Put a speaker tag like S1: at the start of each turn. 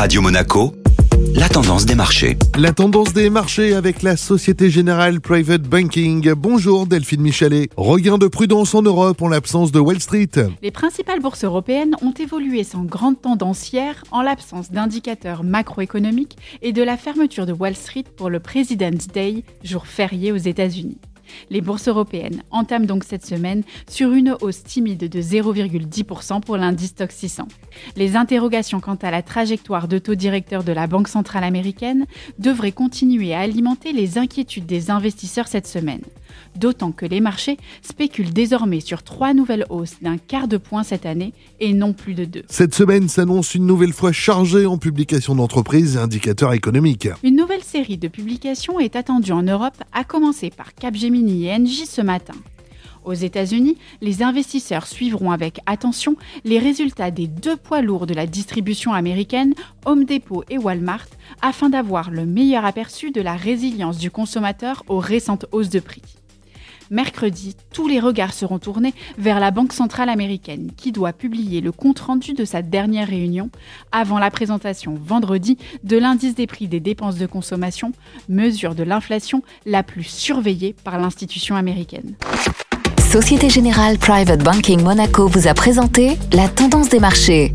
S1: Radio Monaco, la tendance des marchés.
S2: La tendance des marchés avec la Société Générale Private Banking. Bonjour Delphine Michalet. Regain de prudence en Europe en l'absence de Wall Street.
S3: Les principales bourses européennes ont évolué sans grande tendance hier en l'absence d'indicateurs macroéconomiques et de la fermeture de Wall Street pour le President's Day, jour férié aux États-Unis. Les bourses européennes entament donc cette semaine sur une hausse timide de 0,10% pour l'indice Stock 600. Les interrogations quant à la trajectoire de taux directeur de la Banque centrale américaine devraient continuer à alimenter les inquiétudes des investisseurs cette semaine. D'autant que les marchés spéculent désormais sur trois nouvelles hausses d'un quart de point cette année et non plus de deux.
S2: Cette semaine s'annonce une nouvelle fois chargée en publications d'entreprises et indicateurs économiques.
S3: Une nouvelle série de publications est attendue en Europe, à commencer par Capgemini et Engie ce matin. Aux États-Unis, les investisseurs suivront avec attention les résultats des deux poids lourds de la distribution américaine, Home Depot et Walmart, afin d'avoir le meilleur aperçu de la résilience du consommateur aux récentes hausses de prix. Mercredi, tous les regards seront tournés vers la Banque centrale américaine qui doit publier le compte-rendu de sa dernière réunion avant la présentation vendredi de l'indice des prix des dépenses de consommation, mesure de l'inflation la plus surveillée par l'institution américaine.
S4: Société Générale Private Banking Monaco vous a présenté la tendance des marchés.